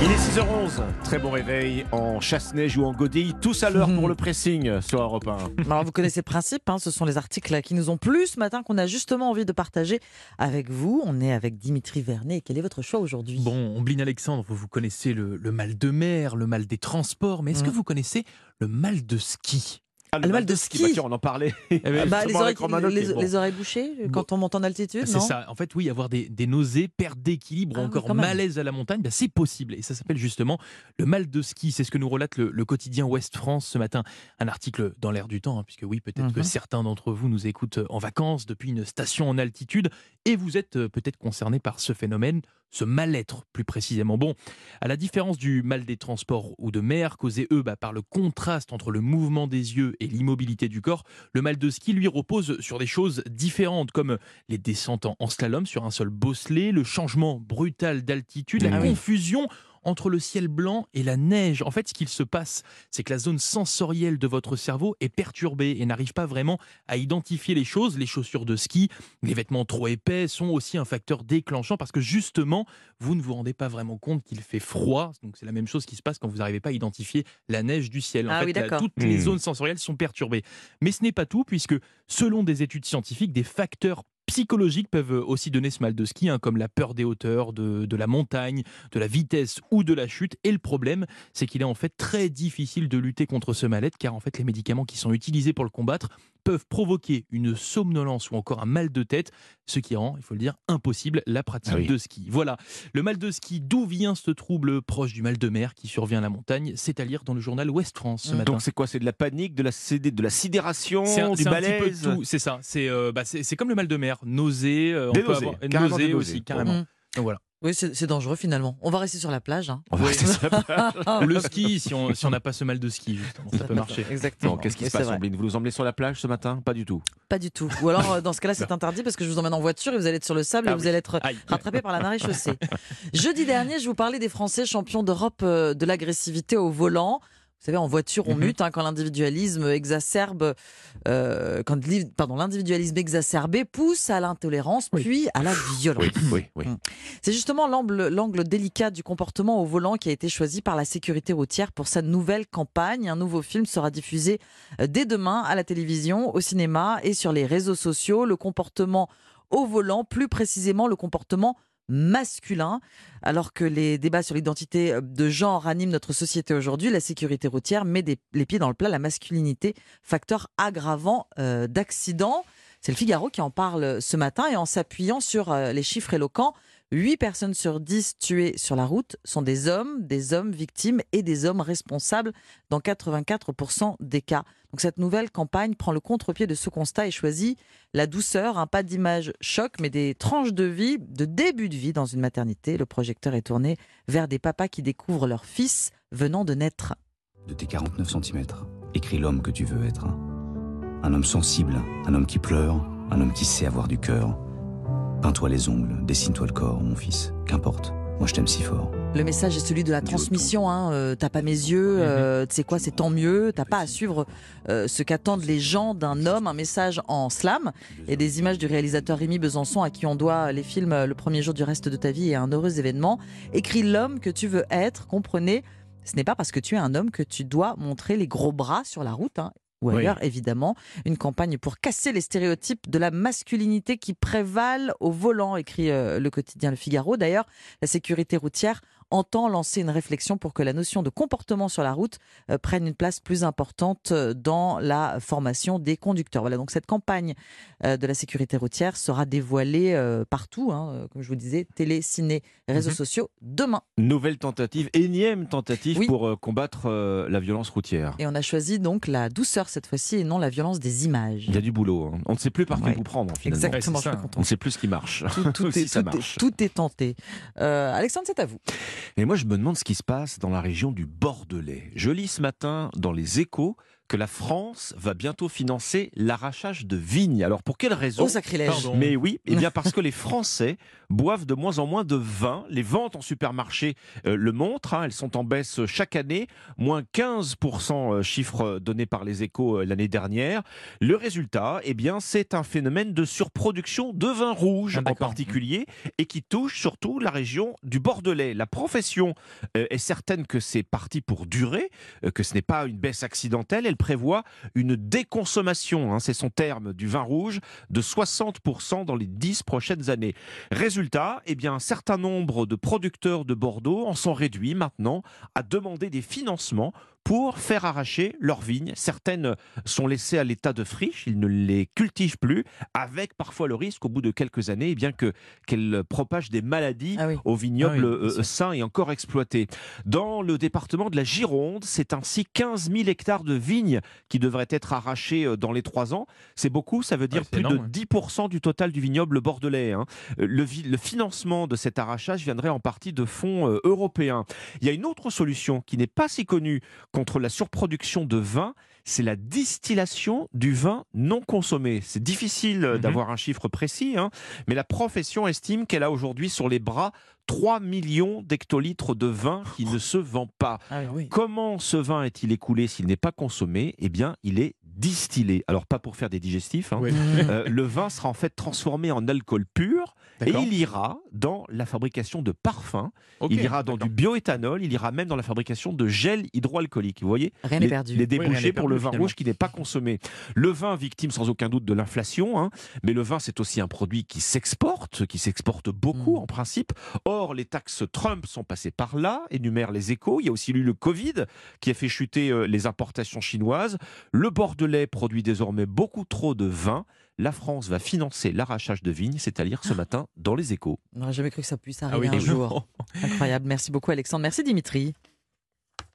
Il est 6h11, très bon réveil en chasse-neige ou en godille, tous à l'heure pour le pressing sur Europe 1. Alors vous connaissez le principe, hein, ce sont les articles qui nous ont plu ce matin qu'on a justement envie de partager avec vous. On est avec Dimitri Vernet. Quel est votre choix aujourd'hui? Bon, Ombline Alexandre, vous connaissez le, le mal de mer, le mal des transports, mais est-ce que Mm. vous connaissez le mal de ski? Ah, le mal de ski. bah, tiens, on en parlait. Eh Bah, les, oreilles, avec Romano, les- qui est bon. les oreilles bouchées quand on monte en altitude, C'est ça. En fait, oui, avoir des, des nausées, perte d'équilibre, Ah ou encore même. malaise à la montagne, bah, c'est possible. Et ça s'appelle justement le mal de ski. C'est ce que nous relate le, le quotidien Ouest France ce matin. Un article dans l'air du temps, hein, puisque oui, peut-être que Mhm. certains d'entre vous nous écoutent en vacances depuis une station en altitude, et vous êtes euh, peut-être concernés par ce phénomène, ce mal-être plus précisément. Bon, à la différence du mal des transports ou de mer, causé eux bah, par le contraste entre le mouvement des yeux et l'immobilité du corps, le mal de ski lui repose sur des choses différentes, comme les descentes en- en slalom sur un seul bosselet, le changement brutal d'altitude, la Ah oui. confusion entre le ciel blanc et la neige. En fait, ce qu'il se passe, c'est que la zone sensorielle de votre cerveau est perturbée et n'arrive pas vraiment à identifier les choses. Les chaussures de ski, les vêtements trop épais sont aussi un facteur déclenchant parce que justement, vous ne vous rendez pas vraiment compte qu'il fait froid. Donc c'est la même chose qui se passe quand vous n'arrivez pas à identifier la neige du ciel. En Ah fait, oui, toutes les Hmm. zones sensorielles sont perturbées. Mais ce n'est pas tout, puisque selon des études scientifiques, des facteurs psychologiques peuvent aussi donner ce mal de ski, hein, comme la peur des hauteurs, de, de la montagne, de la vitesse ou de la chute. Et le problème, c'est qu'il est en fait très difficile de lutter contre ce mal-être, car en fait les médicaments qui sont utilisés pour le combattre peuvent provoquer une somnolence ou encore un mal de tête, ce qui rend, il faut le dire, impossible la pratique Ah oui. de ski. Voilà, le mal de ski, d'où vient ce trouble proche du mal de mer qui survient à la montagne C'est à lire dans le journal Ouest France ce Mm. matin. Donc c'est quoi? C'est de la panique, de la, CD de la sidération, un, du c'est un petit peu malaise? de tout, c'est ça. C'est euh, bah, c'est comme le mal de mer, nausée, euh, on peut avoir- nausées nausées. aussi, carrément. Mm. Donc voilà. Oui, c'est dangereux finalement. On va rester sur la plage. hein. On va rester sur la plage. Ah, Ou le ski, si on si on n'a pas ce mal de ski, justement, ça peut marcher. Exactement. Qu'est-ce qui se passe, vrai. Ombline Vous nous emmenez sur la plage ce matin? Pas du tout. Pas du tout. Ou alors, euh, dans ce cas-là, c'est interdit parce que je vous emmène en voiture et vous allez être sur le sable Ah et vous oui. allez être Aïe. rattrapé par la marée chaussée. Jeudi dernier, je vous parlais des Français champions d'Europe euh, de l'agressivité au volant. Vous savez, en voiture, on Mhm. mute hein, quand l'individualisme exacerbe, euh, quand pardon, l'individualisme exacerbé pousse à l'intolérance, Oui. puis à la violence. Oui, oui, oui. C'est justement l'angle l'angle délicat du comportement au volant qui a été choisi par la sécurité routière pour sa nouvelle campagne. Un nouveau film sera diffusé euh, dès demain à la télévision, au cinéma et sur les réseaux sociaux. Le comportement au volant, plus précisément le comportement masculin. Alors que les débats sur l'identité euh, de genre animent notre société aujourd'hui, la sécurité routière met les pieds dans le plat la masculinité, facteur aggravant euh, d'accidents. C'est le Figaro qui en parle ce matin et en s'appuyant sur euh, les chiffres éloquents, 8 personnes sur 10 tuées sur la route sont des hommes, des hommes victimes et des hommes responsables dans 84% des cas. Donc cette nouvelle campagne prend le contre-pied de ce constat et choisit la douceur, un pas d'image choc, mais des tranches de vie, de début de vie dans une maternité. Le projecteur est tourné vers des papas qui découvrent leur fils venant de naître. de tes 49 cm. Écris l'homme que tu veux être. Un homme sensible, un homme qui pleure, un homme qui sait avoir du cœur. Peins-toi les ongles, dessine-toi le corps, mon fils. Qu'importe, moi je t'aime si fort. Le message est celui de la transmission. Hein. euh, T'as pas mes yeux, euh, tu sais quoi, c'est tant mieux. T'as pas à suivre euh, ce qu'attendent les gens d'un homme. Un message en slam et des images du réalisateur Rémi Besançon à qui on doit les films Le premier jour du reste de ta vie et un heureux événement. Écris l'homme que tu veux être. Comprenez, ce n'est pas parce que tu es un homme que tu dois montrer les gros bras sur la route. hein, Ou Oui. ailleurs, évidemment, une campagne pour casser les stéréotypes de la masculinité qui prévalent au volant, écrit euh, le quotidien Le Figaro. D'ailleurs, la sécurité routière entend lancer une réflexion pour que la notion de comportement sur la route euh, prenne une place plus importante euh, dans la formation des conducteurs. Voilà, donc cette campagne euh, de la sécurité routière sera dévoilée euh, partout, hein, comme je vous disais, télé, ciné, réseaux Mhm. sociaux, demain. Nouvelle tentative, énième tentative Oui. pour euh, combattre euh, la violence routière. Et on a choisi donc la douceur cette fois-ci et non la violence des images. Il y a du boulot. hein. On ne sait plus par Ouais. bout prendre finalement. Exactement, Ouais, je c'est suis ça. On ne sait plus ce qui marche. Tout, tout si est, ça tout, marche. est, tout est tenté. Euh, Alexandre, c'est à vous. Et moi, je me demande ce qui se passe dans la région du Bordelais. Je lis ce matin dans les échos que la France va bientôt financer l'arrachage de vignes. Alors pour quelle raison Oh, sacrilège. Pardon. mais oui, eh bien parce que les Français boivent de moins en moins de vin. Les ventes en supermarché euh, le montrent. hein. elles sont en baisse chaque année, moins 15% euh, chiffre donné par les échos euh, l'année dernière. Le résultat, eh bien, c'est un phénomène de surproduction de vin rouge Ah, en particulier et qui touche surtout la région du Bordelais. La profession euh, est certaine que c'est parti pour durer, euh, que ce n'est pas une baisse accidentelle. Elle prévoit une déconsommation, hein, c'est son terme, du vin rouge de 60% dans les 10 prochaines années. Résultat, eh bien, un certain nombre de producteurs de Bordeaux en sont réduits maintenant à demander des financements pour faire arracher leurs vignes. Certaines sont laissées à l'état de friche, ils ne les cultivent plus, avec parfois le risque, au bout de quelques années, eh bien que qu'elles propagent des maladies Ah oui. aux vignobles Ah oui, euh, sains et encore exploités. Dans le département de la Gironde, c'est ainsi 15 000 hectares de vignes qui devraient être arrachés euh, dans les trois ans. C'est beaucoup, ça veut dire plus énorme, de 10% du total du vignoble bordelais. hein. Euh, Le, financement de cet arrachage viendrait en partie de fonds européens. Il y a une autre solution qui n'est pas si connue contre la surproduction de vin, c'est la distillation du vin non consommé. C'est difficile Mhm. d'avoir un chiffre précis, hein, mais la profession estime qu'elle a aujourd'hui sur les bras 3 millions d'hectolitres de vin qui ne se vend pas. Ah oui. Comment ce vin est-il écoulé s'il n'est pas consommé? Eh bien, il est distillé. Alors, pas pour faire des digestifs. hein. Oui. Euh, le vin sera en fait transformé en alcool pur et il ira dans la fabrication de parfums, il ira dans du bioéthanol, il ira même dans la fabrication de gel hydroalcoolique. Vous voyez Rien n'est les, perdu. les Oui, rien débouchés pour perdu, le vin finalement. rouge qui n'est pas consommé. Le vin victime sans aucun doute de l'inflation, hein, mais le vin c'est aussi un produit qui s'exporte, qui s'exporte beaucoup Mm. en principe. Or, les taxes Trump sont passées par là, énumèrent les échos. Il y a aussi eu le Covid qui a fait chuter euh, les importations chinoises. Le Bordelais produit désormais beaucoup trop de vin. La France va financer l'arrachage de vignes, c'est à lire ce matin dans les échos. On n'aurait jamais cru que ça puisse Ah arriver oui, un jour. Incroyable. Merci beaucoup, Alexandre. Merci, Dimitri.